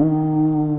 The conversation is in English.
Ooh.